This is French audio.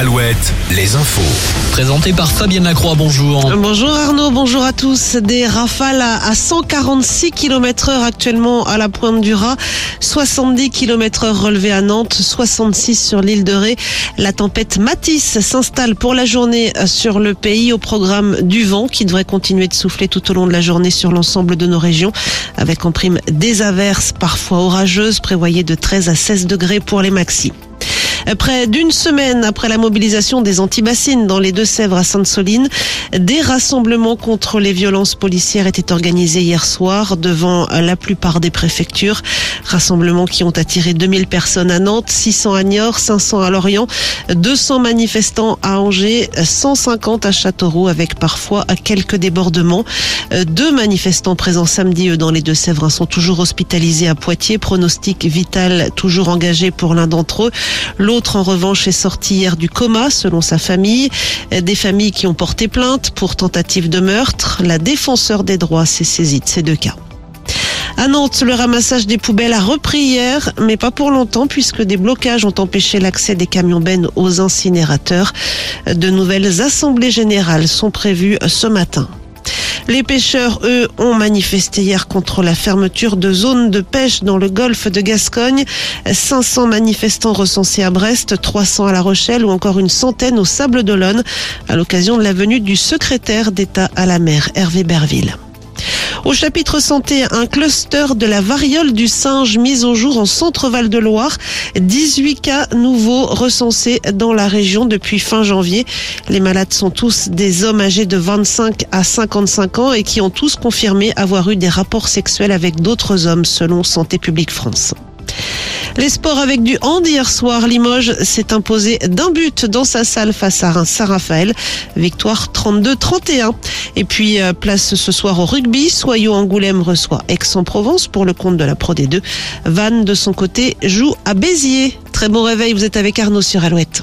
Alouette, les infos. Présenté par Fabienne Lacroix, bonjour. Bonjour Arnaud, bonjour à tous. Des rafales à 146 km heure actuellement à la pointe du Raz, 70 km heure relevés à Nantes, 66 sur l'île de Ré. La tempête Matisse s'installe pour la journée sur le pays au programme du vent qui devrait continuer de souffler tout au long de la journée sur l'ensemble de nos régions avec en prime des averses parfois orageuses prévoyées de 13 à 16 degrés pour les maxis. Près d'une semaine après la mobilisation des antibassines dans les Deux-Sèvres à Sainte-Soline, des rassemblements contre les violences policières étaient organisés hier soir devant la plupart des préfectures. Rassemblements qui ont attiré 2000 personnes à Nantes, 600 à Niort, 500 à Lorient, 200 manifestants à Angers, 150 à Châteauroux avec parfois quelques débordements. Deux manifestants présents samedi dans les Deux-Sèvres sont toujours hospitalisés à Poitiers. Pronostic vital toujours engagé pour l'un d'entre eux. L'autre, en revanche, est sorti hier du coma, selon sa famille. Des familles qui ont porté plainte pour tentative de meurtre. La défenseur des droits s'est saisie de ces deux cas. À Nantes, le ramassage des poubelles a repris hier, mais pas pour longtemps puisque des blocages ont empêché l'accès des camions bennes aux incinérateurs. De nouvelles assemblées générales sont prévues ce matin. Les pêcheurs, eux, ont manifesté hier contre la fermeture de zones de pêche dans le golfe de Gascogne. 500 manifestants recensés à Brest, 300 à La Rochelle ou encore une centaine au Sable d'Olonne à l'occasion de la venue du secrétaire d'État à la mer, Hervé Berville. Au chapitre santé, un cluster de la variole du singe mis au jour en centre-val de Loire. 18 cas nouveaux recensés dans la région depuis fin janvier. Les malades sont tous des hommes âgés de 25 à 55 ans et qui ont tous confirmé avoir eu des rapports sexuels avec d'autres hommes selon Santé publique France. Les sports avec du hand hier soir, Limoges s'est imposé d'un but dans sa salle face à Saint-Raphaël. Victoire 32-31. Et puis place ce soir au rugby. Soyaux Angoulême reçoit Aix-en-Provence pour le compte de la Pro D2. Vannes de son côté joue à Béziers. Très bon réveil, vous êtes avec Arnaud sur Alouette.